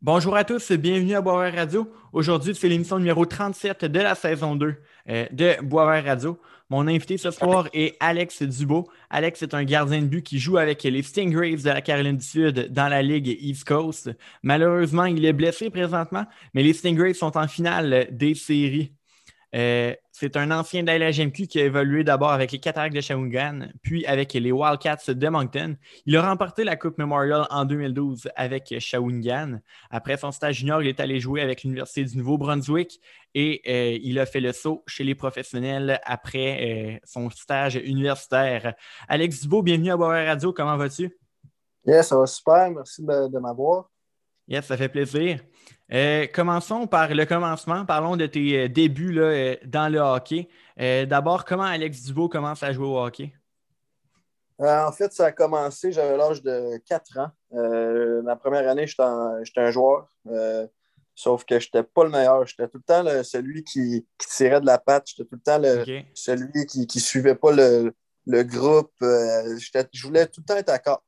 Bonjour à tous, bienvenue à Boisvert Radio. Aujourd'hui, c'est l'émission numéro 37 de la saison 2 euh, de Boisvert Radio. Mon invité ce soir est Alex Dubo. Alex est un gardien de but qui joue avec les Stingrays de la Caroline du Sud dans la Ligue East Coast. Malheureusement, il est blessé présentement, mais les Stingrays sont en finale des séries euh, c'est un ancien de la qui a évolué d'abord avec les Cataractes de Shawinigan, puis avec les Wildcats de Moncton. Il a remporté la Coupe Memorial en 2012 avec Shawinigan. Après son stage junior, il est allé jouer avec l'Université du Nouveau-Brunswick et euh, il a fait le saut chez les professionnels après euh, son stage universitaire. Alex Dubo, bienvenue à Boisvert Radio. Comment vas-tu? Yes, ça va super. Merci de m'avoir. Yes, ça fait plaisir. Euh, commençons par le commencement. Parlons de tes euh, débuts là, euh, dans le hockey. D'abord, comment Alex Dubo commence à jouer au hockey? en fait, ça a commencé, j'avais l'âge de 4 ans. ma première année, j'étais un, joueur. sauf que je n'étais pas le meilleur. J'étais tout le temps celui qui, tirait de la patte. J'étais tout le temps celui qui ne suivait pas le, groupe. je voulais tout le temps être,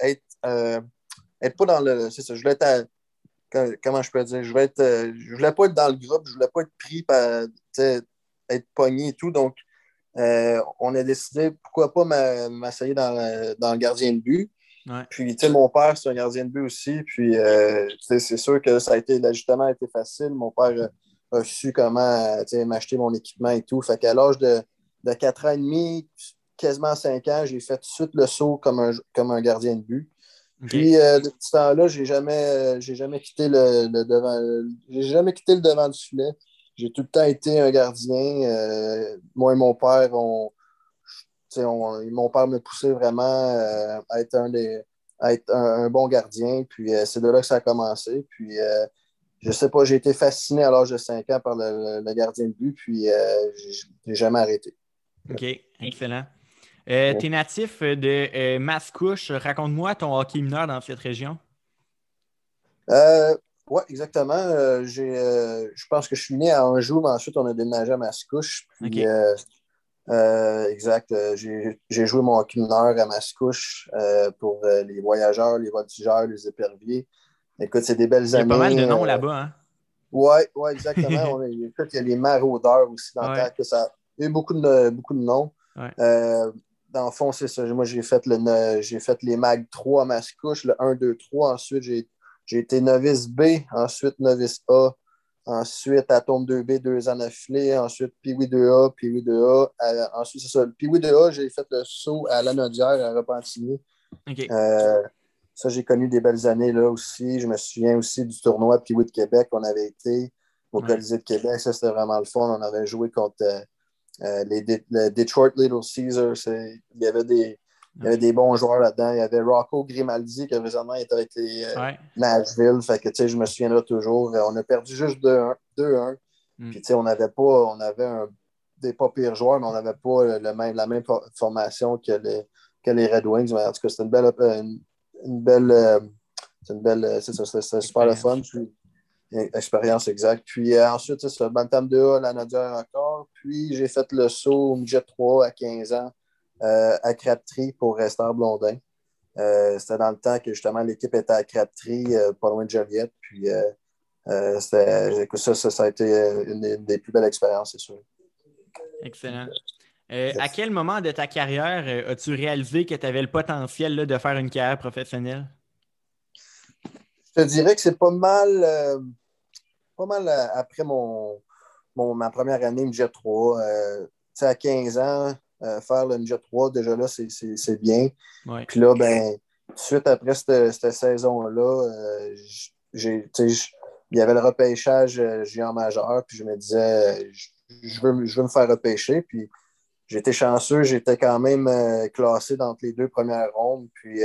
être, être pas dans le. C'est ça, je voulais être comment je peux dire, je, vais être, euh, je voulais pas être dans le groupe, je voulais pas être pris par être pogné et tout. Donc, euh, on a décidé, pourquoi pas m'asseoir dans, le gardien de but. Puis, tu sais, mon père, c'est un gardien de but aussi. Puis, euh, c'est sûr que ça a été, l'ajustement a été facile. Mon père a, su comment m'acheter mon équipement et tout. Fait qu'à l'âge de, de 4 ans et demi, quasiment 5 ans, j'ai fait tout de suite le saut comme un, comme un gardien de but. Puis, euh, depuis ce temps-là, j'ai jamais, jamais quitté le, devant. J'ai jamais quitté le devant du filet. J'ai tout le temps été un gardien. Euh, moi et mon père, on, mon père me poussait vraiment euh, à être un des être un, bon gardien. Puis c'est de là que ça a commencé. Puis je sais pas, j'ai été fasciné à l'âge de 5 ans par le, le gardien de but, puis j'ai jamais arrêté. OK, excellent. Euh, tu es natif de euh, Mascouche. Raconte-moi ton hockey mineur dans cette région. Euh, oui, exactement. Euh, je pense que je suis né à Anjou, mais ensuite on a déménagé à Mascouche. exact. J'ai joué mon hockey mineur à Mascouche pour les voyageurs, les voltigeurs, les éperviers. Écoute, c'est des belles années. Il y a pas mal de noms là-bas. Hein? Oui, ouais, exactement. on il y a les maraudeurs aussi dans le que ça. Il y a eu beaucoup de, beaucoup de noms dans le fond, c'est ça. Moi, j'ai fait, le, j'ai fait les MAG 3 à Mascouche, le 1, 2, 3. Ensuite, j'ai, été novice B, ensuite novice A, ensuite Atome 2B, deux ans d'affilée, ensuite Piwi 2A, Piwi 2A. Euh, ensuite, c'est ça. Piwi 2A, j'ai fait le saut à Lanaudière, à Repentigny. Euh, ça, j'ai connu des belles années là aussi. Je me souviens aussi du tournoi Piwi de Québec qu'on avait été au Colisée de Québec. Ça, c'était vraiment le fun. On avait joué contre. Euh, euh, les, Detroit Little Caesars, il y avait des, des bons joueurs là-dedans. Il y avait Rocco Grimaldi qui récemment était avec les euh, Nashville. Fait que, je me souviendrai toujours. On a perdu juste 2-1. Mm. Puis, on avait pas, on avait des pas pires joueurs, mais on n'avait pas le même, la même formation que les, que les Red Wings. en tout cas, c'était une belle, une, belle, c'est une belle, c'est super le fun. Expérience exacte. Puis euh, ensuite, c'est ça, Bantam 2A, la Nadia encore. Puis j'ai fait le saut au Midget 3 à 15 ans euh, à Crabtree pour rester à Blondin. Euh, c'était dans le temps que justement l'équipe était à Crabtree, pas loin de Joliette. Puis ça, ça, a été une des, plus belles expériences, c'est sûr. Excellent. à quel moment de ta carrière as-tu réalisé que tu avais le potentiel de faire une carrière professionnelle? Je te dirais que c'est pas mal pas mal euh, après mon, ma première année 3. Euh, à 15 ans, euh, faire le MJ 3, déjà là, c'est bien. Puis là, ben, suite après cette, saison-là, il y avait le repêchage géant majeur, puis je me disais, je, veux, je veux me faire repêcher. Puis j'étais chanceux, j'étais quand même classé dans les deux premières rondes. Puis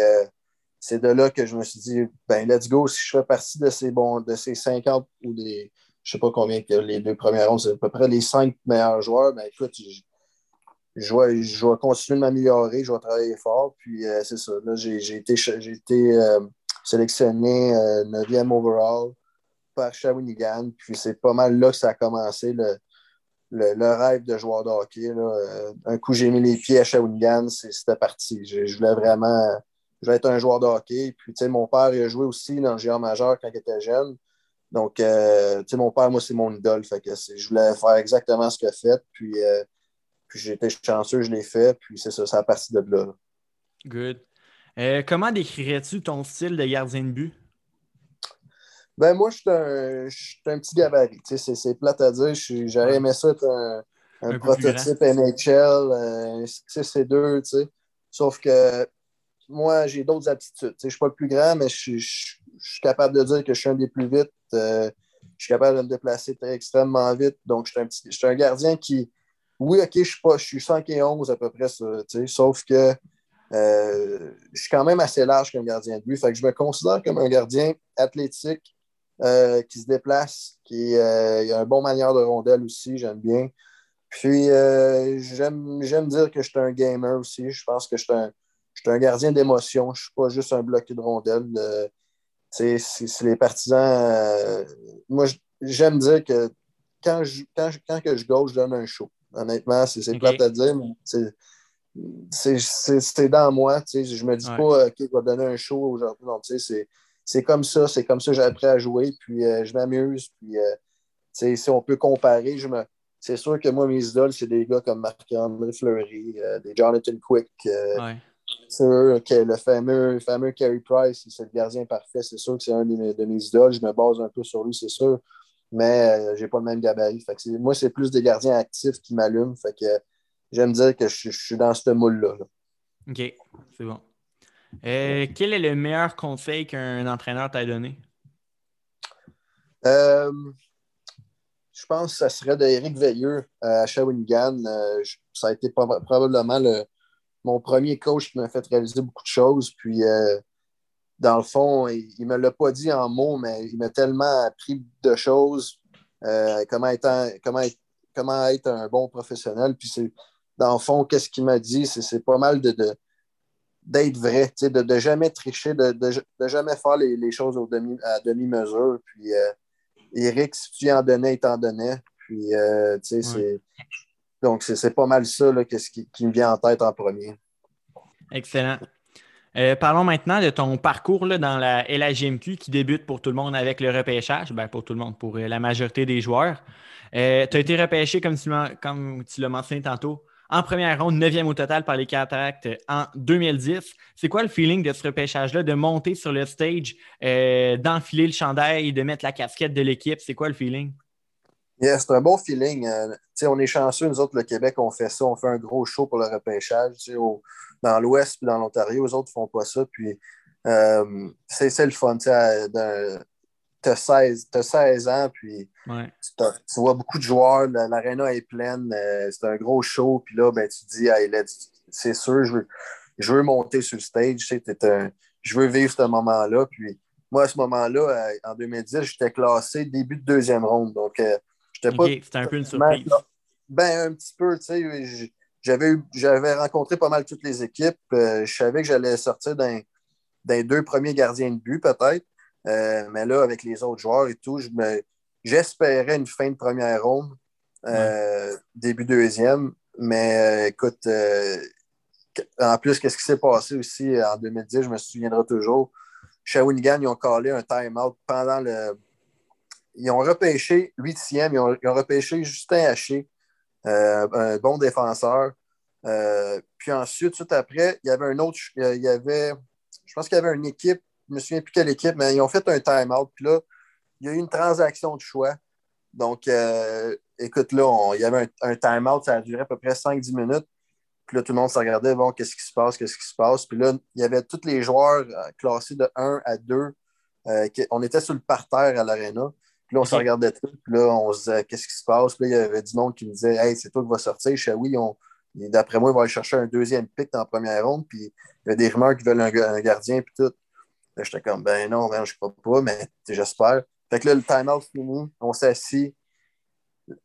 c'est de là que je me suis dit, ben let's go, si je fais partie de ces, bons, de ces 50 ou des, je sais pas combien que les deux premières rondes, c'est à peu près les cinq meilleurs joueurs, ben écoute, je, je, vais, continuer de m'améliorer, je vais travailler fort, puis euh, c'est ça. Là, j'ai été, été euh, sélectionné 9e euh, overall par Shawinigan, puis c'est pas mal là que ça a commencé le, le, rêve de joueur de hockey. Un coup, j'ai mis les pieds à Shawinigan, c'était parti. Je, voulais vraiment je vais être un joueur de hockey. Puis, mon père il a joué aussi dans le géant majeur quand il était jeune. Donc, euh, mon père, moi, c'est mon idole. Fait que je voulais faire exactement ce qu'il a fait. Puis, euh, puis été chanceux, je l'ai fait. Puis c'est ça, c'est à partir de là. Good. Euh, comment décrirais-tu ton style de gardien de but? Ben moi, je suis un, un, petit gabarit. C'est plate à dire. J'aurais aimé ça être un, un, prototype NHL, 6 et 2, Sauf que moi, j'ai d'autres aptitudes. Je ne suis pas le plus grand, mais je, suis capable de dire que je suis un des plus vite. Euh, je suis capable de me déplacer extrêmement vite. Donc, je suis un, un gardien qui. Oui, OK, je suis, pas, je suis 5 à peu près, ça, sauf que euh, je suis quand même assez large comme gardien de but. Je me considère comme un gardien athlétique euh, qui se déplace, qui a un bon manière de rondelle aussi, j'aime bien. Puis, j'aime dire que je suis un gamer aussi. Je pense que je suis un, je suis un gardien d'émotion. Je ne suis pas juste un bloqué de rondelles. Euh, c'est les partisans. Euh, moi, j'aime dire que quand, je, quand, quand que je gauche, je donne un show. Honnêtement, c'est plate à dire, mais c'est dans moi. Je ne me dis pas qu'il va donner un show aujourd'hui. Non, c'est comme ça. C'est comme ça que j'ai appris à jouer. Puis euh, je m'amuse. Puis si on peut comparer, je me. C'est sûr que moi, mes idoles, c'est des gars comme Marc-André Fleury, des Jonathan Quick, c'est que le fameux, fameux Carey Price, c'est le gardien parfait. C'est sûr que c'est un de mes, idoles. Je me base un peu sur lui, c'est sûr. Mais je euh, j'ai pas le même gabarit. moi, c'est plus des gardiens actifs qui m'allument. Fait que j'aime dire que je, suis dans ce moule-là. OK, c'est bon. Euh, quel est le meilleur conseil qu'un entraîneur t'a donné? Euh, je pense que ça serait d'Éric Veilleux à Shawinigan. ça a été probablement le, mon premier coach qui m'a fait réaliser beaucoup de choses. Puis, euh, dans le fond, il ne me l'a pas dit en mots, mais il m'a tellement appris de choses, euh, comment, être, comment, être, comment être un bon professionnel. Puis, c'est, dans le fond, qu'est-ce qu'il m'a dit? C'est, pas mal de, d'être vrai, de ne jamais tricher, de, de, jamais faire les, choses au demi, à demi-mesure. Puis, euh, Eric, si tu en donnais, il t'en donnait. Puis, tu sais, c'est donc, c'est pas mal ça là, ce qui, me vient en tête en premier. Excellent. Euh, parlons maintenant de ton parcours dans la LHMQ qui débute pour tout le monde avec le repêchage. Ben, pour tout le monde, pour euh, la majorité des joueurs. Euh, tu as été repêché, comme tu, comme tu l'as mentionné tantôt, en première ronde, neuvième au total par les Cataractes en 2010. C'est quoi le feeling de ce repêchage-là, de monter sur le stage, d'enfiler le chandail, de mettre la casquette de l'équipe? C'est quoi le feeling? C'est un bon feeling. Euh, on est chanceux, nous autres, le Québec, on fait ça, on fait un gros show pour le repêchage. dans l'Ouest et dans l'Ontario, les autres ne font pas ça. Puis euh, c'est le fun. Tu as 16, 16 ans, puis tu, vois beaucoup de joueurs, l'aréna est pleine, euh, c'est un gros show, puis là, ben, tu te dis, c'est sûr, je veux, je veux monter sur le stage, je veux vivre ce moment-là. Puis moi, à ce moment-là, en 2010, j'étais classé début de deuxième ronde. Donc, c'était un peu une surprise. Ben, un petit peu, tu sais. J'avais rencontré pas mal toutes les équipes. Euh, je savais que j'allais sortir d'un deux premiers gardiens de but, peut-être. Euh, mais là, avec les autres joueurs et tout, j'espérais une fin de première ronde, euh, début deuxième. Mais écoute, en plus, qu'est-ce qui s'est passé aussi en 2010, je me souviendrai toujours. Shawinigan, ils ont collé un time-out pendant le, ils ont repêché huitième, ils ont, ils ont repêché Justin Haché, euh, un bon défenseur. Euh, puis ensuite, tout après, il y avait un autre, il y avait, je pense qu'il y avait une équipe, je ne me souviens plus quelle équipe, mais ils ont fait un time-out. Puis là, il y a eu une transaction de choix. Donc, euh, écoute, là, il y avait un, time-out, ça a duré à peu près 5-10 minutes. Puis là, tout le monde se regardait, bon, qu'est-ce qui se passe, qu'est-ce qui se passe? Puis là, il y avait tous les joueurs classés de 1 à 2. on était sur le parterre à l'aréna. Là, on se regardait tout. Puis là, on se disait, qu'est-ce qui se passe? Puis là, il y avait du monde qui me disait, hey, c'est toi qui vas sortir. Je d'après moi, il va aller chercher un deuxième pic dans la première ronde. Puis il y a des rumeurs qui veulent un, gardien. Puis tout. Là, j'étais comme, ben non, ben, je ne crois pas, mais j'espère. Fait que là, le time-out fini. On s'assit.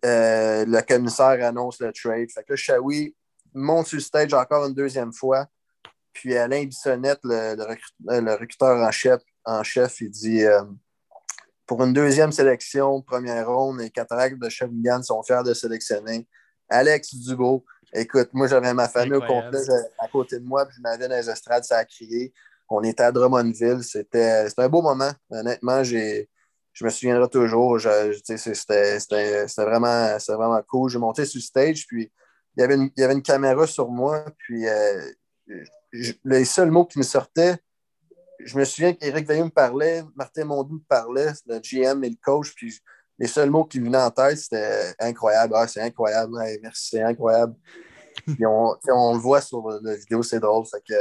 Euh, le commissaire annonce le trade. Fait que là, Shawi monte sur le stage encore une deuxième fois. Puis Alain Bissonnette, le, le, recruteur en chef, en chef il dit euh, pour une deuxième sélection, première ronde, les Cataractes de Shawinigan sont fiers de sélectionner Alex Dubo. Écoute, moi, j'avais ma famille au complet à côté de moi, puis je m'avais dans les estrades, ça a crié. On était à Drummondville. C'était un beau moment. Honnêtement, je me souviendrai toujours. C'était vraiment, vraiment cool. J'ai monté sur le stage, puis il y avait une, il y avait une caméra sur moi, puis euh, les seuls mots qui me sortaient, je me souviens qu'Éric Veilleux me parlait, Martin Mondou me parlait, le GM et le coach, puis les seuls mots qui me venaient en tête, c'était incroyable. Ah, c'est incroyable, merci, c'est incroyable. puis on, on, le voit sur la vidéo, c'est drôle. que,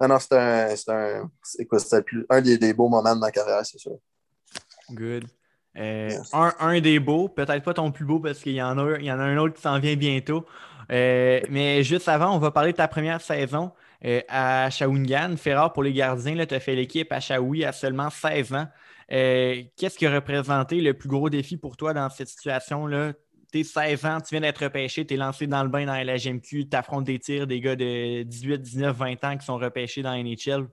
non, non, c'était un, un, un des, des, beaux moments de ma carrière, c'est sûr. Good. Euh, un, un, des beaux, peut-être pas ton plus beau parce qu'il y, en a, il y en a un autre qui s'en vient bientôt. Euh, mais juste avant, on va parler de ta première saison euh, à Shawinigan. Ferrard, pour les gardiens, tu as fait l'équipe à Shawi à seulement 16 ans. Euh, qu'est-ce qui a représenté le plus gros défi pour toi dans cette situation-là? Tu es 16 ans, tu viens d'être repêché, tu es lancé dans le bain dans la GMQ, tu affrontes des tirs des gars de 18, 19, 20 ans qui sont repêchés dans NHL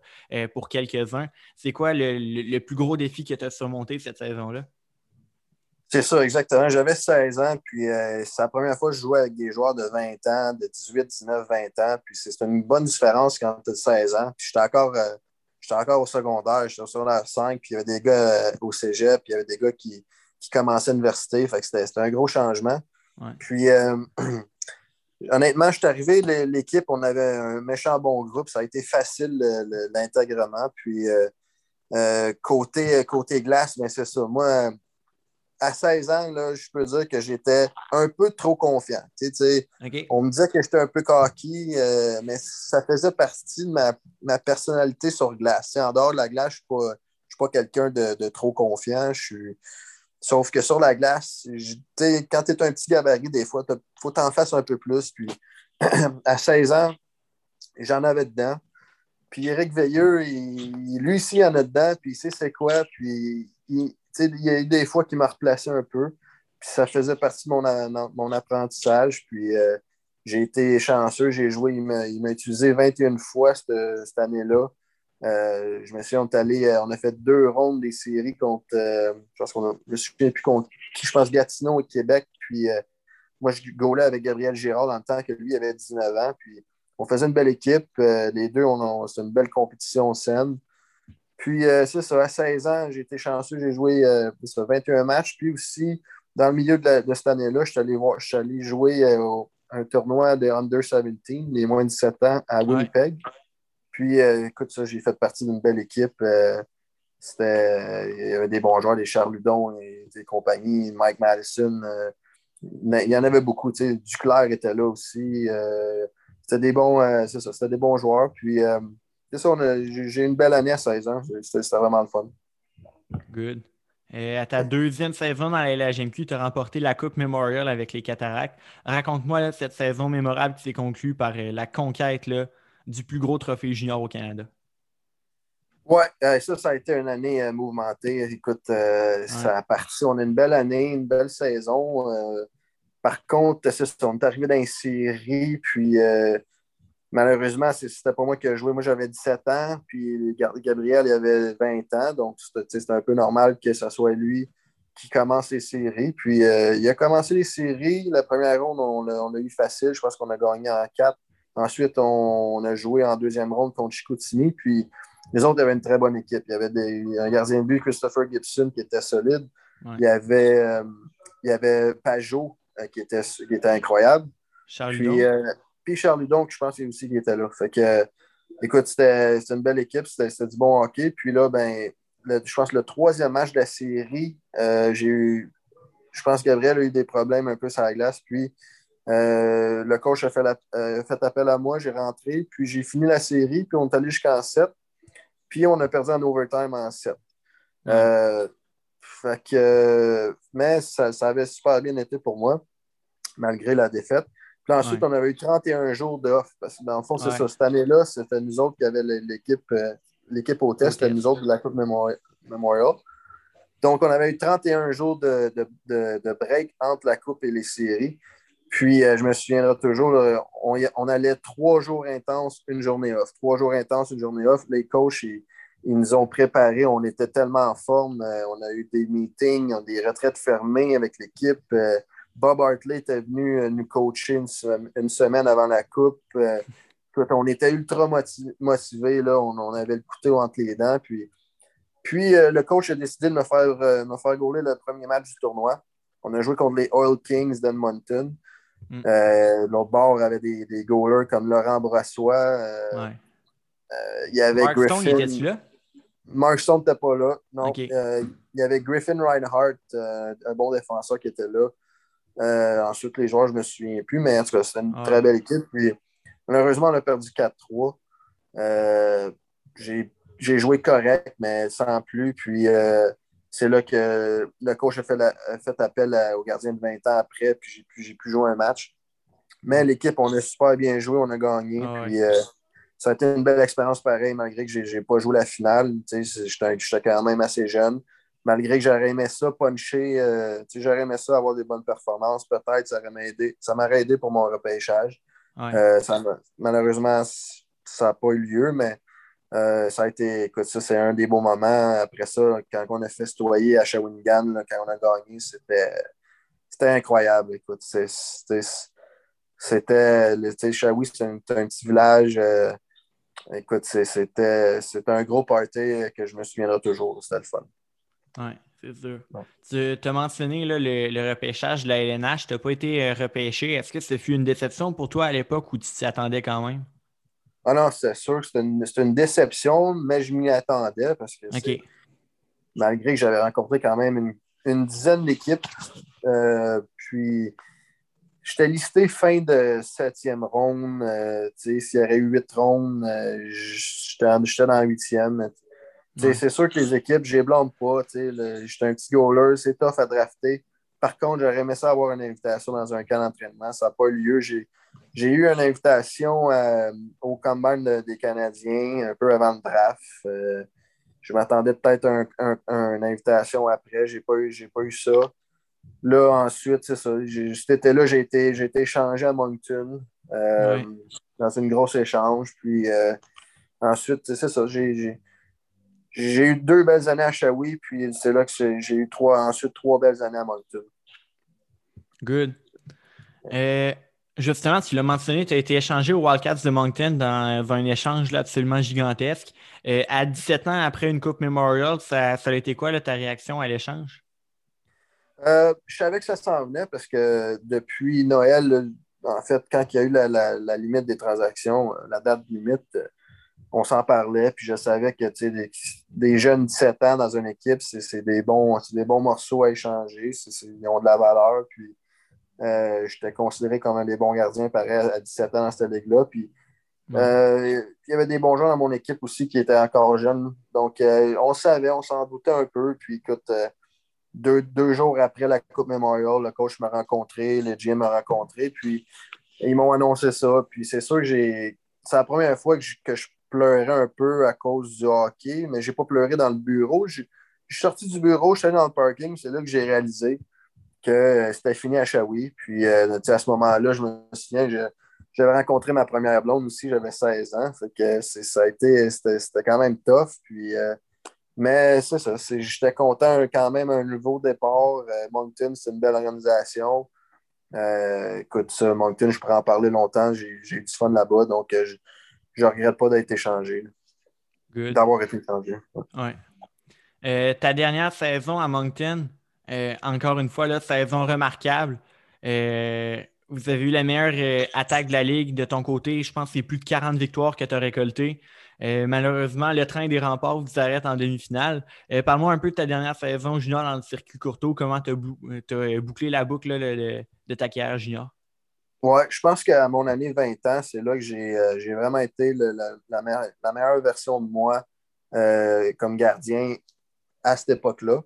pour quelques-uns. C'est quoi le, plus gros défi que tu as surmonté cette saison-là? C'est ça, exactement. J'avais 16 ans, puis euh, c'est la première fois que je jouais avec des joueurs de 20 ans, de 18, 19, 20 ans. Puis c'est une bonne différence quand tu as 16 ans. Puis j'étais encore, euh, encore au secondaire, j'étais au secondaire 5, puis il y avait des gars euh, au cégep, puis il y avait des gars qui, qui commençaient l'université. Fait que c'était un gros changement. Puis honnêtement, je suis arrivé, l'équipe, on avait un méchant bon groupe. Ça a été facile l'intégrement. Puis côté, côté glace, bien c'est ça. Moi, à 16 ans, là, je peux dire que j'étais un peu trop confiant. On me disait que j'étais un peu cocky, euh, mais ça faisait partie de ma, personnalité sur glace. en dehors de la glace, je ne suis pas, quelqu'un de, trop confiant. Sauf que sur la glace, quand tu es un petit gabarit, des fois, il faut t'en faire un peu plus. Puis à 16 ans, j'en avais dedans. Puis Eric Veilleux, lui aussi, il en a dedans, puis il sait c'est quoi. Puis il, il y a eu des fois qui m'a replacé un peu. Puis ça faisait partie de mon, apprentissage. Puis euh, j'ai été chanceux. J'ai joué, il m'a utilisé 21 fois cette, année-là. Euh, je me suis on, allé, euh, on a fait deux rondes des séries contre, je pense qu'on contre je pense Gatineau et Québec. Puis moi, je gaulais avec Gabriel Girard dans le temps que lui avait 19 ans. Puis on faisait une belle équipe. les deux, on, c'était une belle compétition saine. Puis, euh, c'est ça, à 16 ans, j'ai été chanceux, j'ai joué 21 euh, matchs. Puis aussi, dans le milieu de, cette année-là, je suis allé, allé, jouer euh, un tournoi de Under 17, les moins de 17 ans, à Winnipeg. Puis, écoute, ça, j'ai fait partie d'une belle équipe. c'était, il y avait des bons joueurs, des Charles Ludon et des compagnies, Mike Madison. il y en avait beaucoup. Duclair était là aussi. c'était des bons, ça, c'était des bons joueurs. Puis, c'est ça, j'ai une belle année à 16 ans. C'était vraiment le fun. Good. Et à ta deuxième saison dans la LHMQ, tu as remporté la Coupe Memorial avec les Cataractes. Raconte-moi cette saison mémorable qui s'est conclue par euh, la conquête du plus gros trophée junior au Canada. Oui, euh, ça, ça a été une année euh, mouvementée. Écoute, ça a parti. On a une belle année, une belle saison. par contre, on est arrivé dans une série, puis Malheureusement, c'était pas moi qui ai joué. Moi, j'avais 17 ans, puis Gabriel, il avait 20 ans. Donc, c'était un peu normal que ce soit lui qui commence les séries. Puis, euh, il a commencé les séries. La première ronde, on a, eu facile. Je pense qu'on a gagné en 4. Ensuite, on, a joué en deuxième ronde contre Chicoutimi. Puis, les autres avaient une très bonne équipe. Il y avait un gardien de but, Christopher Gibson, qui était solide. Il, y avait, euh, il y avait Pajot, euh, qui, était, qui était incroyable. Charles puis Charles Ludon, je pense aussi qu'il était là. Fait que, écoute, c'était une belle équipe, c'était du bon hockey. Puis là, ben, je pense que le troisième match de la série, euh, j'ai eu, je pense que Gabriel a eu des problèmes un peu sur la glace. Puis euh, le coach a fait, euh, fait appel à moi, j'ai rentré. Puis j'ai fini la série, puis on est allé jusqu'en 7. Puis on a perdu en overtime en 7. fait que, mais ça, ça avait super bien été pour moi, malgré la défaite. Puis ensuite, on avait eu 31 jours d'off. Parce que dans le fond, c'est ça. Cette année-là, c'était nous autres qui avions l'équipe, euh, l'équipe au test, c'était nous autres de la Coupe Memorial. Donc, on avait eu 31 jours de, break entre la Coupe et les séries. Puis, euh, je me souviendrai toujours, on, allait trois jours intenses, une journée off. Trois jours intenses, une journée off. Les coachs, ils, nous ont préparés. On était tellement en forme. Euh, on a eu des meetings, des retraites fermées avec l'équipe. Bob Hartley était venu euh, nous coacher une, semaine avant la Coupe. Euh, on était ultra motivés. Là, on, avait le couteau entre les dents. Puis, puis euh, le coach a décidé de me faire, euh, me faire gauler le premier match du tournoi. On a joué contre les Oil Kings d'Edmonton. Mm. L'autre bord avait des, des goalers comme Laurent Brassois. il y avait Mark Griffin. Stone, était-tu là? Mark Stone n'était pas là. Non. il y avait Griffin Reinhardt, un bon défenseur qui était là. Ensuite, les joueurs, je ne me souviens plus, mais en tout cas, c'était une très belle équipe. Puis, Malheureusement, on a perdu 4-3. Euh, j'ai joué correct, mais sans plus. Puis euh, c'est là que le coach a fait, fait appel au gardien de 20 ans après, puis j'ai pu, jouer un match. Mais l'équipe, on a super bien joué, on a gagné. Ah puis euh, ça a été une belle expérience pareil, malgré que je n'ai pas joué la finale. J'étais quand même assez jeune. Malgré que j'aurais aimé ça, puncher, j'aurais aimé ça, avoir des bonnes performances. Peut-être ça m'aurait aidé pour mon repêchage. Euh, malheureusement, ça n'a pas eu lieu, mais euh, ça a été, écoute, ça, c'est un des beaux moments. Après ça, quand on a festoyé à Shawinigan, quand on a gagné, c'était, c'était incroyable. Écoute, c'était, c'était, Shawi, c'est un, petit village. Euh, écoute, c'était, c'était un gros party que je me souviendrai toujours. C'était le fun. Oui. Tu as mentionné le, repêchage de la LNH. Tu n'as pas été euh, repêché. Est-ce que ce fut une déception pour toi à l'époque ou tu t'y attendais quand même? Ah non, c'est sûr que c'était une, déception, mais je m'y attendais parce que malgré que j'avais rencontré quand même une, dizaine d'équipes, euh, puis j'étais listé fin de septième ronde. Euh, s'il y aurait eu huit rondes, j'étais dans la huitième. C'est sûr que les équipes, je les blâme pas. J'étais un petit goaler, c'est tough à drafter. Par contre, j'aurais aimé ça avoir une invitation dans un camp d'entraînement. Ça n'a pas eu lieu. J'ai eu une invitation euh, au combine des Canadiens un peu avant le draft. Euh, je m'attendais peut-être à un, une invitation après. Je n'ai pas, eu, pas eu ça. Là, ensuite, c'est ça. Cet là j'ai été, été échangé à Moncton euh, dans une grosse échange. Puis ensuite, c'est ça. J'ai j'ai eu deux belles années à Shawi, puis c'est là que j'ai eu trois, ensuite trois belles années à Moncton. Good. Euh, justement, tu l'as mentionné, tu as été échangé aux Wildcats de Moncton dans, un échange absolument gigantesque. Euh, à 17 ans après une Coupe Memorial, ça, ça a été quoi ta réaction à l'échange? Euh, je savais que ça s'en venait parce que depuis Noël, en fait, quand il y a eu la, la limite des transactions, la date limite, on s'en parlait, puis je savais que des, jeunes 17 ans dans une équipe, c'est des bons, des bons morceaux à échanger, ils ont de la valeur, puis euh, j'étais considéré comme un des bons gardiens, pareil, à 17 ans dans cette ligue-là, puis euh, il y avait des bons joueurs dans mon équipe aussi qui étaient encore jeunes, donc euh, on savait, on s'en doutait un peu, puis écoute, deux, deux, jours après la Coupe Memorial, le coach m'a rencontré, le GM m'a rencontré, puis ils m'ont annoncé ça, puis c'est sûr que j'ai... C'est la première fois que que je pleurais un peu à cause du hockey, mais je n'ai pas pleuré dans le bureau. Je, suis sorti du bureau, je suis allé dans le parking, c'est là que j'ai réalisé que euh, c'était fini à Shawi. Puis euh, à ce moment-là, je me souviens, j'avais rencontré ma première blonde aussi, j'avais 16 ans. ça a été, c'était quand même tough. Puis, euh, mais c'est ça, j'étais content quand même un nouveau départ. Moncton, c'est une belle organisation. écoute, ça, Moncton, je pourrais en parler longtemps. J'ai eu du fun là-bas. Donc, je regrette pas d'être échangé. D'avoir été échangé. Ouais. Euh, ta dernière saison à Moncton, euh, encore une fois, là, saison remarquable. Euh, vous avez eu la meilleure attaque de la Ligue de ton côté. Je pense que c'est plus de 40 victoires que tu as récoltées. malheureusement, le train des remparts vous arrête en demi-finale. Parle-moi un peu de ta dernière saison junior dans le circuit courto. Comment tu as, bouclé la boucle de ta carrière junior? Oui, je pense qu'à mon année 20 ans, c'est là que j'ai euh, vraiment été la, meilleure, version de moi euh, comme gardien à cette époque-là.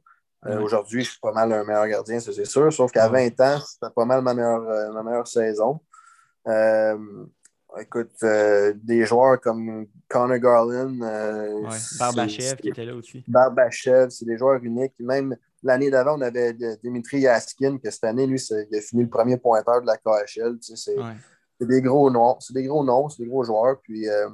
Euh, aujourd'hui, je suis pas mal un meilleur gardien, ça c'est sûr, sauf qu'à 20 ans, c'était pas mal ma meilleure, ma meilleure saison. écoute, des joueurs comme Connor Garland. Barbachev qui était là aussi. Barbachev, c'est des joueurs uniques. Même L'année d'avant, on avait Dimitri Yaskin, que cette année, lui, il a fini le premier pointeur de la KHL. c'est des gros noms, c'est des gros noms, c'est des gros joueurs. Puis euh,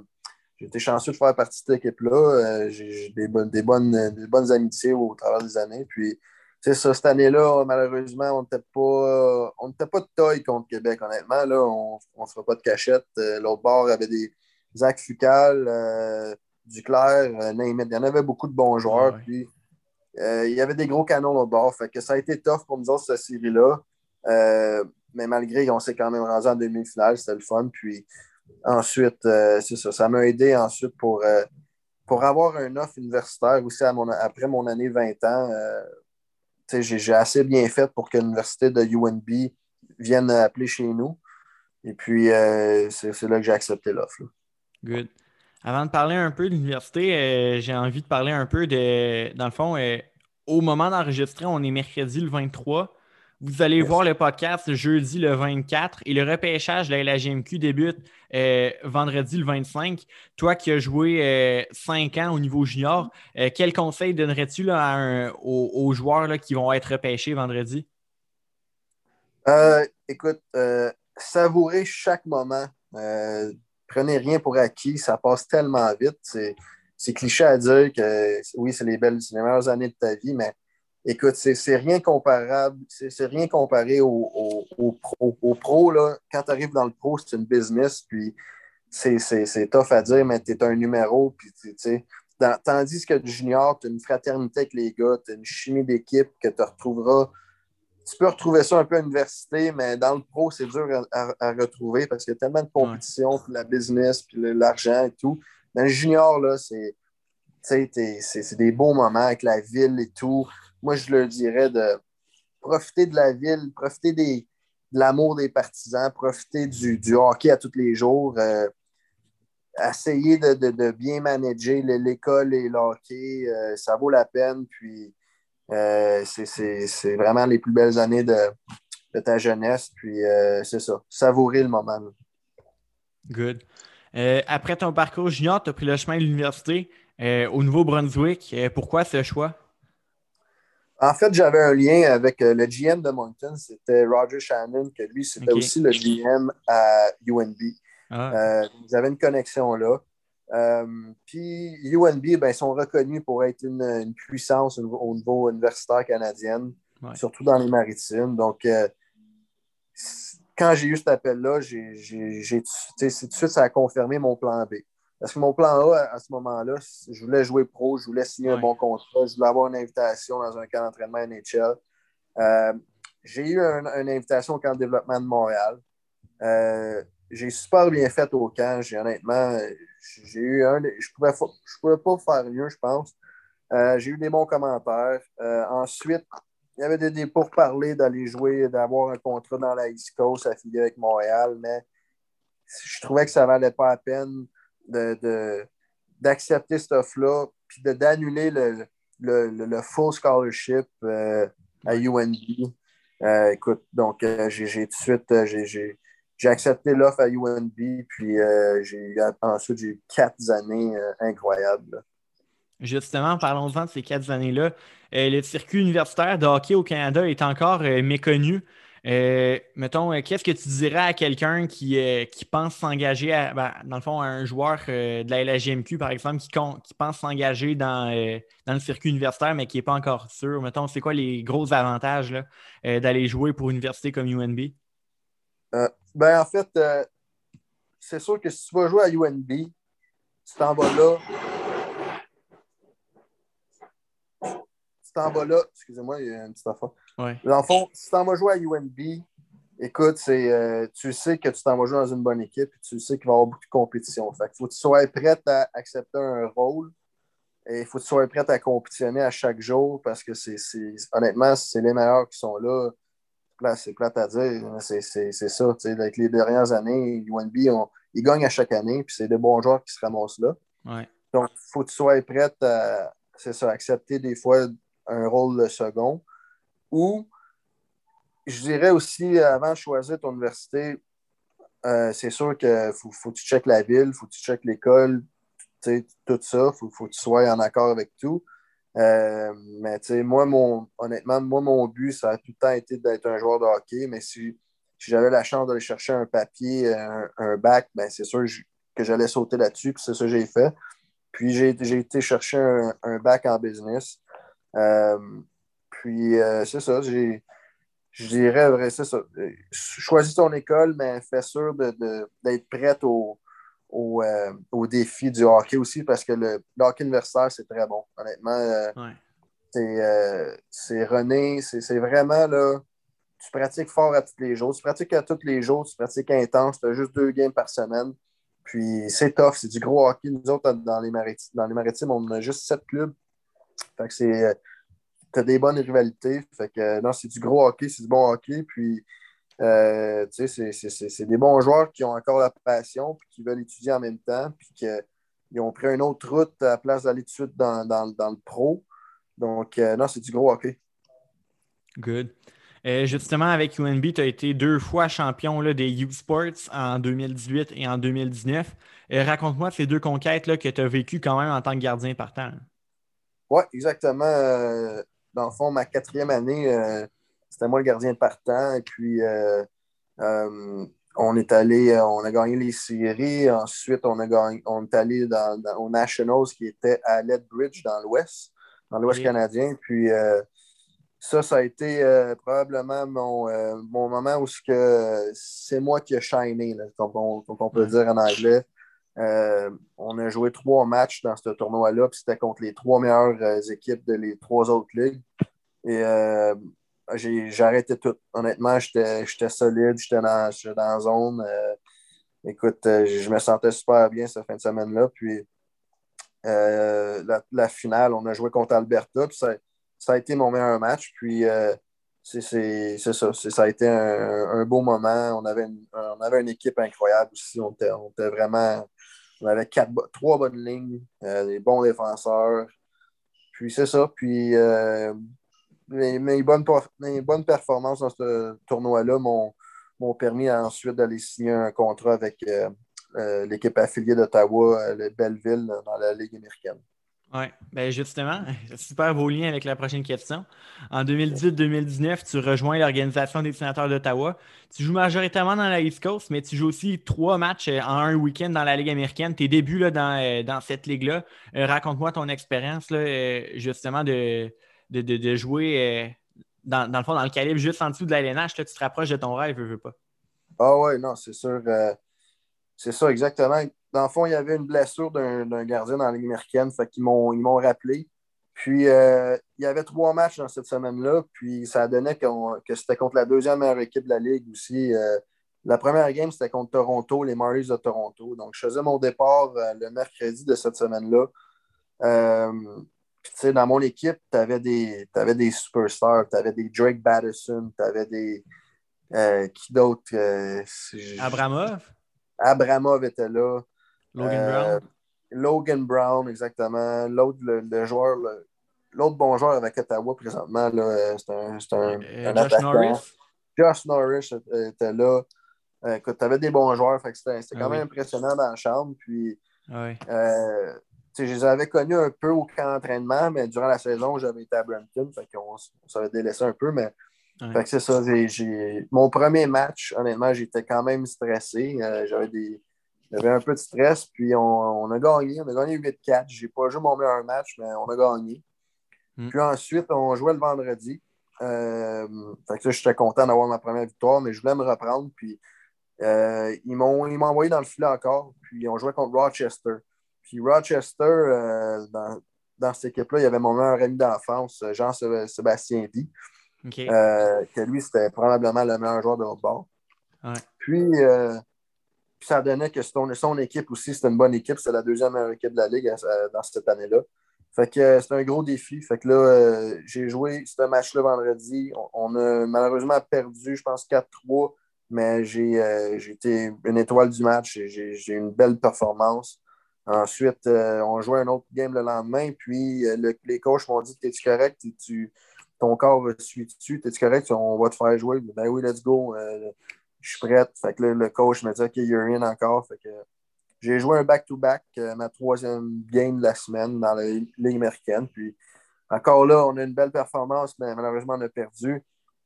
j'ai été chanceux de faire partie de cette équipe-là. Euh, j'ai des, bonnes, des, bonnes, des bonnes amitiés au travers des années. Puis ça, cette année-là, malheureusement, on n'était pas, pas de taille contre Québec, honnêtement. Là, on ne fera pas de cachette. Euh, l'autre bord avait des, Zach Fucal, Duclair, Il y en avait beaucoup de bons joueurs. Puis, il y avait des gros canons au bord. Fait que ça a été tough pour nous autres, cette série-là. mais malgré, on s'est quand même rendu en demi-finale. C'était le fun. Puis ensuite, c'est ça. Ça m'a aidé ensuite pour pour avoir un offre universitaire aussi après mon année 20 ans, euh, j'ai assez bien fait pour que l'université de UNB vienne appeler chez nous. Et puis, euh, c'est là que j'ai accepté l'offre. Good. Avant de parler un peu de l'université, euh, j'ai envie de parler un peu de. Dans le fond, au moment d'enregistrer, on est mercredi le 23. Vous allez voir le podcast jeudi le 24 et le repêchage de la GMQ débute euh, vendredi le 25. Toi qui as joué 5 euh, ans au niveau junior, euh, quel conseil donnerais-tu aux, joueurs qui vont être repêchés vendredi? écoute, savourez chaque moment. Prenez rien pour acquis, ça passe tellement vite. C'est cliché à dire que oui, c'est les belles, les meilleures années de ta vie, mais écoute, c'est rien comparable, c'est rien comparé au, pro. Au pro, là, quand tu arrives dans le pro, c'est une business, puis c'est tough à dire, mais tu es un numéro, puis tu sais. Tandis que junior, tu as une fraternité avec les gars, tu as une chimie d'équipe que tu retrouveras. Tu peux retrouver ça un peu à l'université, mais dans le pro, c'est dur à, retrouver parce qu'il y a tellement de compétition, puis la business, puis l'argent et tout. Dans le junior, là, c'est des beaux moments avec la ville et tout moi, je leur dirais de profiter de la ville, profiter de l'amour des partisans, profiter du, hockey à tous les jours, euh, essayer de, bien manager l'école et le hockey. Euh, ça vaut la peine. Puis, euh, c'est vraiment les plus belles années de, ta jeunesse. Puis, c'est ça. Savourer le moment. Good. après ton parcours junior, tu as pris le chemin de l'université au Nouveau-Brunswick. pourquoi ce choix? En fait, j'avais un lien avec euh, le GM de Moncton, c'était Roger Shannon, que lui, c'était aussi le GM à UNB. Ah. Euh, avaient une connexion là. Euh, puis UNB, ben, ils sont reconnus pour être une, puissance au niveau universitaire canadienne, surtout dans les maritimes. Donc, quand j'ai eu cet appel-là, tout de suite, ça a confirmé mon plan B. Parce que mon plan A, à ce moment-là, je voulais jouer pro, je voulais signer un bon contrat, je voulais avoir une invitation dans un camp d'entraînement NHL. Euh, j'ai eu une invitation au camp de développement de Montréal. Euh, j'ai super bien fait au camp. Honnêtement, j'ai eu un. Je pouvais, je pouvais pas faire mieux, je pense. Euh, j'ai eu des bons commentaires. ensuite, il y avait des, des pourparlers d'aller jouer, d'avoir un contrat dans la East Coast affilié avec Montréal, mais je trouvais que ça valait pas la peine d'accepter de, cette offre-là, puis d'annuler le, le, le, full scholarship euh, à UNB. Euh, écoute, donc euh, j'ai tout de suite j'ai accepté l'offre à UNB, puis j'ai ensuite j'ai eu quatre années incroyables. Justement, parlons-en de ces quatre années-là. le circuit universitaire de hockey au Canada est encore méconnu. Euh, mettons, euh, qu'est-ce que tu dirais à quelqu'un qui, euh, qui pense s'engager, ben, dans le fond, à un joueur de la LHGMQ, par exemple, qui, qui pense s'engager dans, dans, le circuit universitaire, mais qui n'est pas encore sûr? Mettons, c'est quoi les gros avantages d'aller jouer pour une université comme UNB? Ben, en fait, c'est sûr que si tu vas jouer à UNB, tu t'en vas là. Tu t'en vas là. Excusez-moi, il y a une petite affaire. Ouais. Dans le fond, si tu t'en vas jouer à UNB, écoute, c'est, euh, tu sais que tu t'en vas jouer dans une bonne équipe et tu sais qu'il va y avoir beaucoup de compétition. Fait il faut que tu sois prêt à accepter un rôle et il faut que tu sois prêt à compétitionner à chaque jour parce que c'est, honnêtement, c'est les meilleurs qui sont là. C'est plate à dire, c'est, ça. Avec les dernières années, UNB, ils gagnent à chaque année, puis c'est des bons joueurs qui se ramassent là. Donc, il faut que tu sois prêt à ça, accepter des fois un rôle de second. Ou, je dirais aussi, avant de choisir ton université, euh, c'est sûr qu'il faut, faut, que tu checkes la ville, il faut que tu checkes l'école, tout ça, il faut, faut, que tu sois en accord avec tout. Euh, mais moi, mon, honnêtement, moi, mon but, ça a tout le temps été d'être un joueur de hockey, mais si, j'avais la chance d'aller chercher un papier, un, bac, ben c'est sûr que j'allais sauter là-dessus, puis c'est ça que j'ai fait. Puis j'ai été chercher un, bac en business. Euh, puis, euh, c'est ça, je dirais, c'est ça. Choisis ton école, mais fais sûr d'être prête au, au, défi du hockey aussi parce que le, hockey universitaire, c'est très bon. Honnêtement, c'est René, c'est vraiment là. Tu pratiques fort à tous les jours. Tu pratiques à tous les jours, tu pratiques intense, tu as juste deux games par semaine. Puis c'est tough, c'est du gros hockey. Nous autres, dans les, maritimes, dans les maritimes, on a juste sept clubs. Fait que c'est. T'as des bonnes rivalités. Fait que non, c'est du gros hockey, c'est du bon hockey. Puis euh, c'est des bons joueurs qui ont encore la passion puis qui veulent étudier en même temps. Puis qu'ils ont pris une autre route à la place d'aller tout de suite dans, le pro. Donc, euh, non, c'est du gros hockey. Good. Euh, justement, avec UNB, tu as été deux fois champion là, des Youth Sports en 2018 et en 2019. Euh, raconte-moi ces deux conquêtes là, que tu as vécues quand même en tant que gardien partant. Oui, exactement. Dans le fond, ma quatrième année, c'était moi le gardien partant. Et puis, on est allé, on a gagné les séries. Ensuite, on, a gagné, on est allé dans, aux Nationals qui était à Lethbridge dans l'Ouest, dans l'Ouest canadien. Puis, ça, ça a été euh, probablement mon, euh, mon, moment où c'est moi qui ai shiné, comme, on, peut dire en anglais. Euh, on a joué trois matchs dans ce tournoi-là, puis c'était contre les trois meilleures équipes de les trois autres ligues. Et j'ai tout. Honnêtement, j'étais solide, j'étais dans, dans la zone. écoute, je me sentais super bien cette fin de semaine-là. Puis la, finale, on a joué contre Alberta, puis ça, ça a été mon meilleur match. Puis euh, c'est ça. Ça a été un, beau moment. On avait, une, on avait une équipe incroyable aussi. On était, vraiment. On avait quatre, trois bonnes lignes, euh, des bons défenseurs. Puis c'est ça. Puis euh, mes, bonnes, performances dans ce tournoi-là m'ont permis ensuite d'aller signer un contrat avec l'équipe affiliée d'Ottawa, le Belleville, dans la Ligue américaine. Oui, bien justement, super beau lien avec la prochaine question. En 2018-2019, tu rejoins l'Organisation des sénateurs d'Ottawa. Tu joues majoritairement dans la East Coast, mais tu joues aussi trois matchs euh, en un week-end dans la Ligue américaine. Tes débuts là, dans, euh, dans cette ligue-là. Euh, raconte-moi ton expérience justement de, de, jouer dans, dans, le fond, dans le calibre juste en dessous de la LNH. tu te rapproches de ton rêve, je veux pas. Ah ouais, non, c'est sûr. c'est ça, exactement dans le fond, il y avait une blessure d'un gardien dans la Ligue américaine, fait qu'ils m'ont rappelé. Puis, euh, il y avait trois matchs dans cette semaine-là, puis ça donnait que c'était contre la deuxième meilleure équipe de la Ligue aussi. Euh, la première game, c'était contre Toronto, les Marlies de Toronto. Donc, je faisais mon départ euh, le mercredi de cette semaine-là. Tu sais, dans mon équipe, tu avais, avais, des superstars, tu avais des Drake Batterson, tu avais des. qui d'autre Abramov? Abramov était là. Logan euh, Brown? Logan Brown, exactement. L'autre, le, joueur, l'autre bon joueur avec Ottawa présentement, c'est un, un, euh, Josh Norris? Josh Norris était là. Euh, écoute, tu avais des bons joueurs, c'était, quand ah même impressionnant dans la chambre. Puis, ah je les avais connus un peu au camp d'entraînement, mais durant la saison, j'avais été à Brampton, fait qu'on on s'avait délaissé un peu, mais fait que c'est ça. J'ai, Mon premier match, honnêtement, j'étais quand même stressé. j'avais des y avait un peu de stress, puis on, a gagné. On a gagné 8-4. Je n'ai pas joué mon meilleur match, mais on a gagné. Hmm. Puis ensuite, on jouait le vendredi. Euh, fait que j'étais content d'avoir ma première victoire, mais je voulais me reprendre. Puis euh, ils m'ont envoyé dans le filet encore. Puis on jouait contre Rochester. Puis Rochester, euh, dans, cette équipe-là, il y avait mon meilleur ami d'enfance, Jean-Sébastien D. que lui, c'était probablement le meilleur joueur de l'autre bord. Puis ça donnait que son, son équipe aussi, c'était une bonne équipe. C'est la deuxième meilleure équipe de la Ligue euh, dans cette année-là. Fait que euh, c'était un gros défi. Fait que là, euh, j'ai joué ce match-là vendredi. On, a malheureusement perdu, je pense, 4-3, mais j'ai été une étoile du match. J'ai eu une belle performance. Ensuite, on jouait un autre game le lendemain. Puis les coachs m'ont dit T'es-tu correct? Tu, Ton corps suit-tu? T'es-tu correct? On va te faire jouer. Ben oui, let's go je suis prête. Fait que le coach me dit OK, you're in encore. Fait que j'ai joué un back-to-back, euh, ma troisième game de la semaine dans la Ligue américaine. Puis encore là, on a une belle performance, mais malheureusement, on a perdu.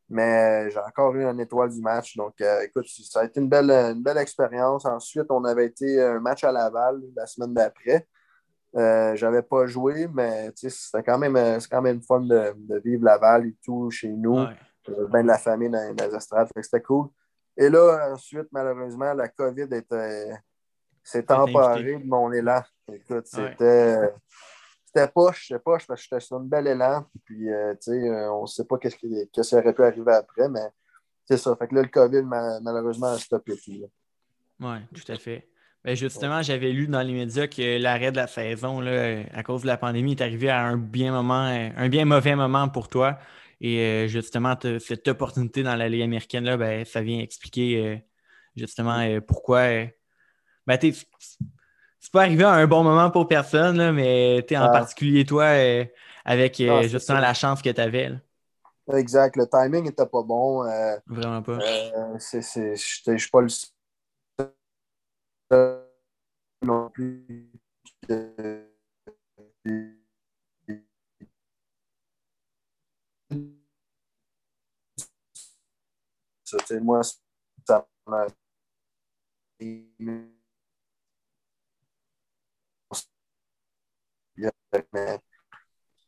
Mais j'ai encore eu un étoile du match. Donc, euh, écoute, ça a été une belle, une belle expérience. Ensuite, on avait été un match à Laval la semaine d'après. Euh, j'avais pas joué, mais c'était quand même, quand même fun de, vivre Laval et tout chez nous. Ouais. de la famille dans, les estrades. C'était cool. Et là, ensuite, malheureusement, la COVID était. c'est temporé de mon élan. Écoute, c'était. C'était poche, c'était poche parce que j'étais sur un bel élan. Puis, euh, tu sais, euh, on ne sait pas qu'est-ce qui, qu aurait pu arriver après, mais c'est ça. Fait que là, le COVID, malheureusement, a stoppé tout. Oui, tout à fait. Ben justement, j'avais lu dans les médias que l'arrêt de la saison, là, à cause de la pandémie, est arrivé à un bien moment, un bien mauvais moment pour toi. Et euh, justement, cette opportunité dans la Ligue américaine, là, ben, ça vient expliquer justement pourquoi. Ben, c'est pas arrivé à un bon moment pour personne, mais en ah. particulier toi, euh, avec euh, ah, justement la chance que tu avais. Exact. Le timing n'était pas bon. Euh, Vraiment pas. Je ne suis pas le seul non plus. moi, ça m'a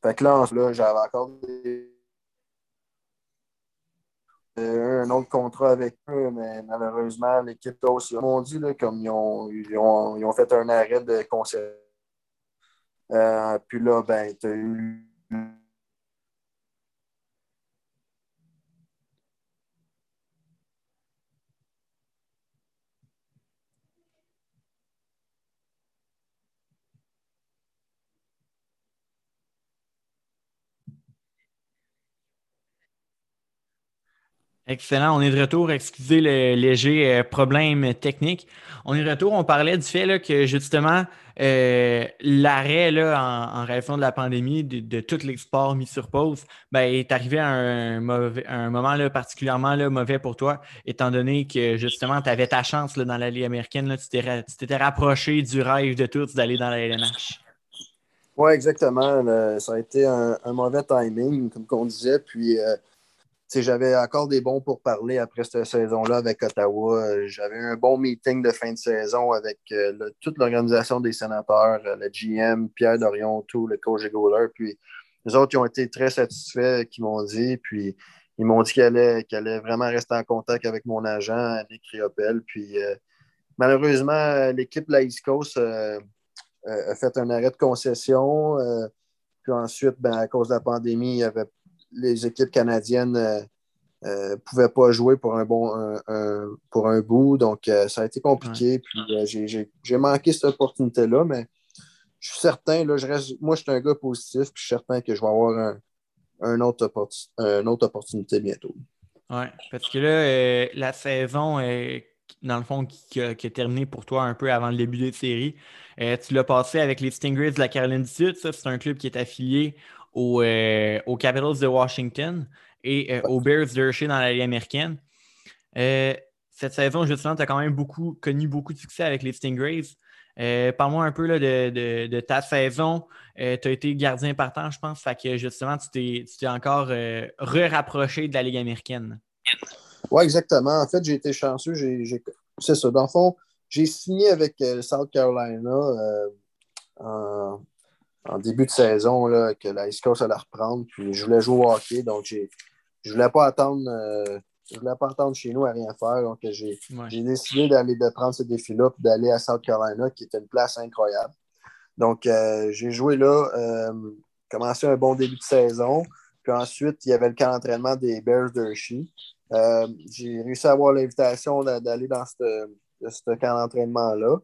fait que là, j'avais encore un autre contrat avec eux, mais malheureusement, l'équipe aussi m'ont dit là, comme ils ont, ils, ont, ils ont, fait un arrêt de concert. Euh, puis là, ben, tu as eu Excellent. On est de retour. Excusez le léger euh, problème technique. On est de retour. On parlait du fait que justement, euh, l'arrêt en, en, raison de la pandémie de, tous les sports mis sur pause ben, est arrivé à un, mauvais, un moment là, particulièrement là, mauvais pour toi, étant donné que justement, tu avais ta chance là, dans la Ligue américaine. Tu t'étais rapproché du rêve de tous d'aller dans la LNH. Oui, exactement. ça a été un, mauvais timing, comme on disait. Puis. Euh, j'avais encore des bons pour parler après cette saison-là avec Ottawa. J'avais un bon meeting de fin de saison avec euh, toute l'organisation des sénateurs, euh, le GM, Pierre Dorion, tout, le coach et goaler. Puis les autres, ils ont été très satisfaits, qui m'ont dit. Puis ils m'ont dit qu'elle allait, vraiment rester en contact avec mon agent, Nick Riopel. Puis euh, malheureusement, l'équipe la East Coast a fait un arrêt de concession. puis ensuite, ben, à cause de la pandémie, il y avait les équipes canadiennes ne euh, euh, pouvaient pas jouer pour un bon pour un bout. Donc, euh, ça a été compliqué. j'ai manqué cette opportunité-là, mais je suis certain, là, je reste, moi, je suis un gars positif, puis je suis certain que je vais avoir un, autre, une autre opportunité bientôt. Oui, parce que là, la saison, dans le fond, qui a, terminé pour toi un peu avant le début des séries, tu l'as passé avec les Stingrays de la Caroline du Sud. Ça, c'est un club qui est affilié euh, aux, Capitals de Washington et euh, aux Bears de Hershey dans la Ligue américaine. Euh, cette saison, justement, tu as quand même beaucoup, connu beaucoup de succès avec les Stingrays. Parle-moi un peu de, ta saison. tu as été gardien partant, je pense. Fait que justement, tu t'es encore re-rapproché de la Ligue américaine. Oui, exactement. En fait, j'ai été chanceux. C'est ça. Dans le fond, j'ai signé avec South Carolina en, en début de saison là, que la East Coast allait reprendre. Puis je voulais jouer au hockey, donc j'ai, je ne voulais pas attendre. Euh, je voulais pas attendre chez nous à rien faire. Donc, j'ai, décidé d'aller de prendre ce défi-là et d'aller à South Carolina, qui est une place incroyable. Donc, euh, j'ai joué là, euh, commencé un bon début de saison. Puis ensuite, il y avait le camp d'entraînement des Bears Euh, j'ai réussi à avoir l'invitation d'aller dans ce camp d'entraînement-là.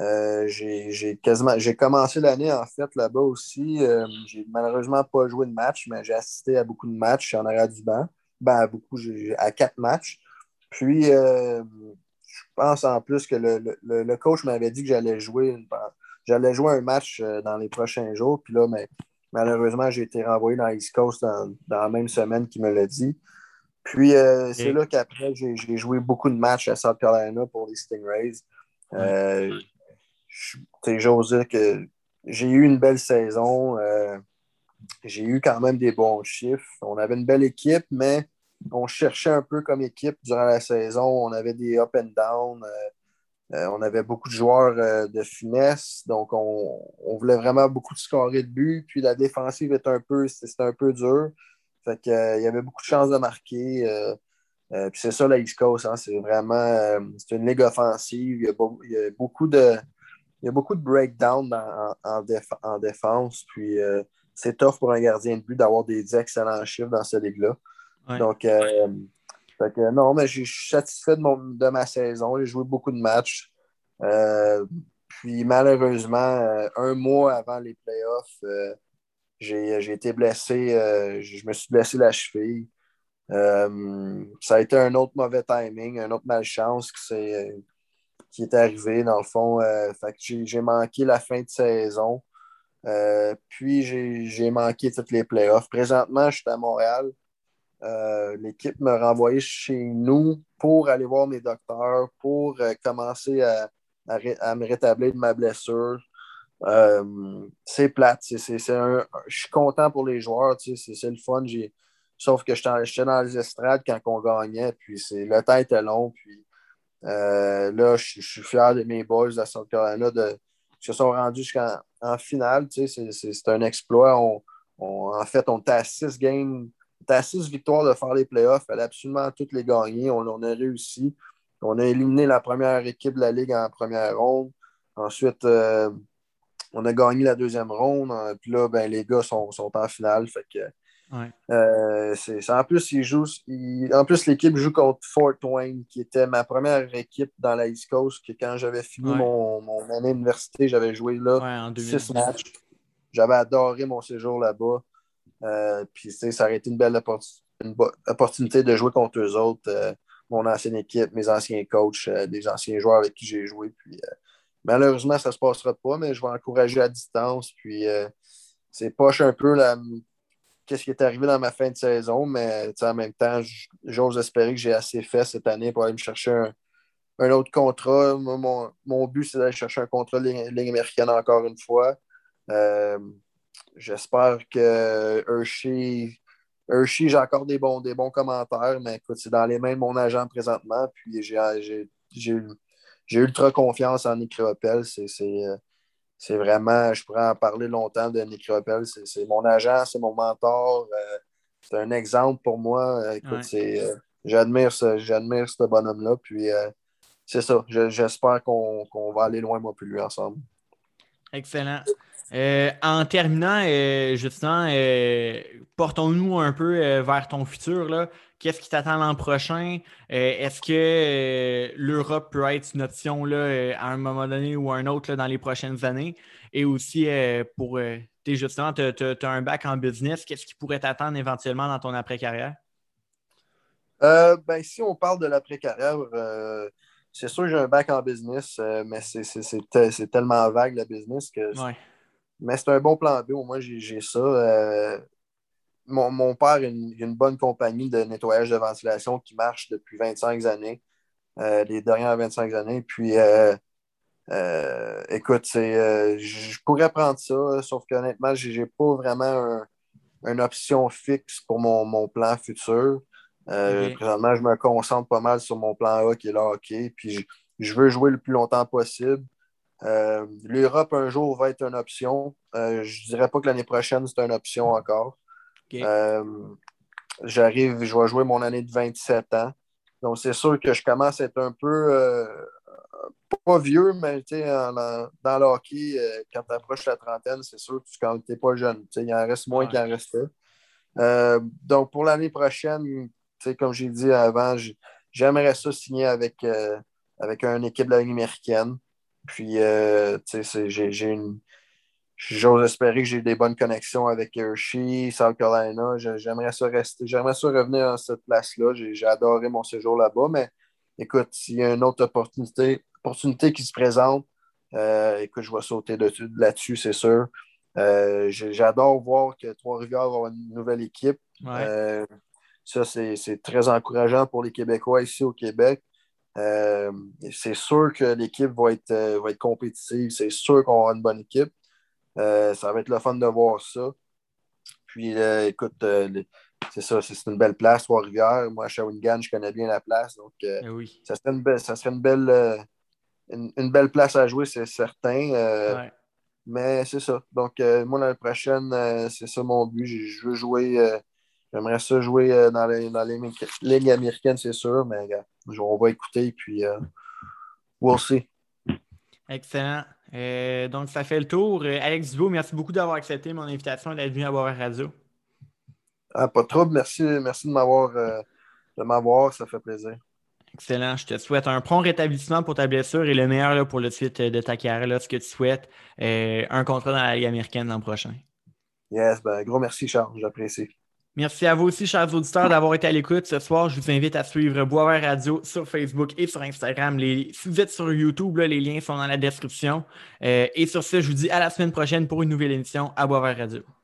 Euh, j'ai quasiment j'ai commencé l'année en fait là-bas aussi. Euh, j'ai malheureusement pas joué de match, mais j'ai assisté à beaucoup de matchs en arrière du banc. Ben, à beaucoup, à quatre matchs. Puis euh, je pense en plus que le, coach m'avait dit que j'allais jouer j'allais jouer un match dans les prochains jours. Puis là, mais, malheureusement, j'ai été renvoyé dans l'East Coast dans, la même semaine qu'il me l'a dit. Puis c'est là qu'après, j'ai joué beaucoup de matchs à South Carolina pour les Stingrays. J'ose dire que j'ai eu une belle saison. Euh, j'ai eu quand même des bons chiffres. On avait une belle équipe, mais on cherchait un peu comme équipe durant la saison. On avait des up and down. Euh, euh, on avait beaucoup de joueurs de finesse. Donc, on, voulait vraiment beaucoup de scorer de but. Puis la défensive était un peu, c'était un peu dur. Fait il y avait beaucoup de chances de marquer. puis c'est ça la East Coast, hein, c'est vraiment c'est une ligue offensive. Il y a, beaucoup de il y a beaucoup de breakdown en, en, défense. Puis c'est tough pour un gardien de but d'avoir des excellents chiffres dans cette ligue-là. Donc, non, mais je suis satisfait de, de ma saison. J'ai joué beaucoup de matchs. puis malheureusement, un mois avant les playoffs, j'ai été blessé, euh, je me suis blessé la cheville. Euh, ça a été un autre mauvais timing, un autre malchance qui, qui est arrivé, dans le fond. Euh, j'ai manqué la fin de saison. puis j'ai manqué toutes les playoffs. Présentement, je suis à Montréal. L'équipe me renvoyé chez nous pour aller voir mes docteurs, pour commencer à, me rétablir de ma blessure. Euh, c'est plate. je suis content pour les joueurs. C'est le fun. Sauf que j'étais dans les estrades quand on gagnait. Puis le temps était long. Puis euh, là, je suis fier de mes boys de South Carolina de, qui se sont rendus jusqu'en finale. C'est un exploit. en fait, on était à six games, à six victoires de faire les playoffs. Il fallait absolument toutes les gagner. On, a réussi. On a éliminé la première équipe de la Ligue en première ronde. Ensuite, euh, on a gagné la deuxième ronde. Puis là, ben, les gars sont, en finale. Fait que, euh, en plus, ils jouent, en plus, l'équipe joue contre Fort Wayne, qui était ma première équipe dans la East Coast. Que quand j'avais fini mon, année d'université, j'avais joué là six matchs. J'avais adoré mon séjour là-bas. Euh, puis ça aurait été une belle opportunité de jouer contre eux autres. Euh, mon ancienne équipe, mes anciens coachs, des anciens joueurs avec qui j'ai joué. Puis Malheureusement, ça ne se passera pas, mais je vais encourager à distance. Puis c'est poche un peu qu'est-ce qui est arrivé dans ma fin de saison, mais en même temps, j'ose espérer que j'ai assez fait cette année pour aller me chercher un, autre contrat. mon, but, c'est d'aller chercher un contrat de ligne, américaine encore une fois. Euh, j'espère que Hershey, Hershey j'ai encore des bons, commentaires, mais écoute, c'est dans les mains de mon agent présentement. Puis j'ai ultra confiance en Nick euh, C'est vraiment, je pourrais en parler longtemps de Nick C'est mon agent, c'est mon mentor. Euh, c'est un exemple pour moi. Euh, écoute, j'admire ce, ce bonhomme-là. Puis c'est ça. J'espère qu'on va aller loin, moi, plus lui, ensemble. Excellent. en terminant, justement, portons-nous un peu vers ton futur. Là. Qu'est-ce qui t'attend l'an prochain? Euh, est-ce que euh, l'Europe peut être une option là, euh, à un moment donné ou un autre dans les prochaines années? Et aussi, pour justement, tu as, un bac en business, qu'est-ce qui pourrait t'attendre éventuellement dans ton après-carrière? ben, si on parle de l'après-carrière, c'est sûr que j'ai un bac en business, mais c'est tellement vague le business que. Mais c'est un bon plan B, au moins j'ai ça mon, père a une, bonne compagnie de nettoyage de ventilation qui marche depuis 25 années, euh, les dernières 25 années. Puis, euh, euh, écoute, je pourrais prendre ça, sauf qu'honnêtement, je n'ai pas vraiment une option fixe pour mon, plan futur. Présentement, je me concentre pas mal sur mon plan A qui est le hockey. Puis, je, veux jouer le plus longtemps possible. L'Europe, un jour, va être une option. je ne dirais pas que l'année prochaine, c'est une option encore. Euh, j'arrive, je vais jouer mon année de 27 ans. Donc, c'est sûr que je commence à être un peu, euh, pas vieux, mais dans le hockey, euh, quand tu approches la trentaine, c'est sûr que quand tu n'es pas jeune. Il en reste moins qu'il en restait. donc, pour l'année prochaine, comme j'ai dit avant, j'aimerais ça signer avec, avec une équipe de la Ligue américaine. Puis, j'ai une J'ose espérer que j'ai des bonnes connexions avec Hershey, South Carolina. J'aimerais ça rester, j'aimerais ça revenir à cette place-là. J'ai adoré mon séjour là-bas, mais écoute, s'il y a une autre opportunité, opportunité qui se présente, euh, écoute, je vais sauter là-dessus, c'est sûr. Euh, j'adore voir que Trois-Rivières avoir une nouvelle équipe. Euh, ça, c'est très encourageant pour les Québécois ici au Québec. c'est sûr que l'équipe va être, va être compétitive. C'est sûr qu'on aura une bonne équipe. Euh, ça va être le fun de voir ça. Puis, euh, écoute, euh, c'est ça, c'est une belle place, Trois-Rivières. Moi, à Shawinigan, je connais bien la place. Donc, eh ça serait une belle, ça serait une belle, une, belle place à jouer, c'est certain. Mais c'est ça. Donc, moi, l'année prochaine, c'est ça mon but. Je veux jouer, J'aimerais ça jouer dans les, dans les ligues américaines, c'est sûr, mais on va écouter, puis we'll see. Excellent. Euh, donc, ça fait le tour. Alex Dubo, merci beaucoup d'avoir accepté mon invitation d'être venu à Boire Radio. Ah, pas de trouble. Merci, merci de m'avoir de m'avoir. Ça fait plaisir. Excellent. Je te souhaite un prompt rétablissement pour ta blessure et le meilleur pour le suite de ta carrière. ce que tu souhaites, un contrat dans la Ligue américaine l'an prochain. Yes, ben, gros merci, Charles. J'apprécie. Merci à vous aussi, chers auditeurs, d'avoir été à l'écoute ce soir. Je vous invite à suivre Boisvert Radio sur Facebook et sur Instagram. Les, si vous êtes sur YouTube, les liens sont dans la description. Euh, et sur ce, je vous dis à la semaine prochaine pour une nouvelle émission à Boisvert Radio.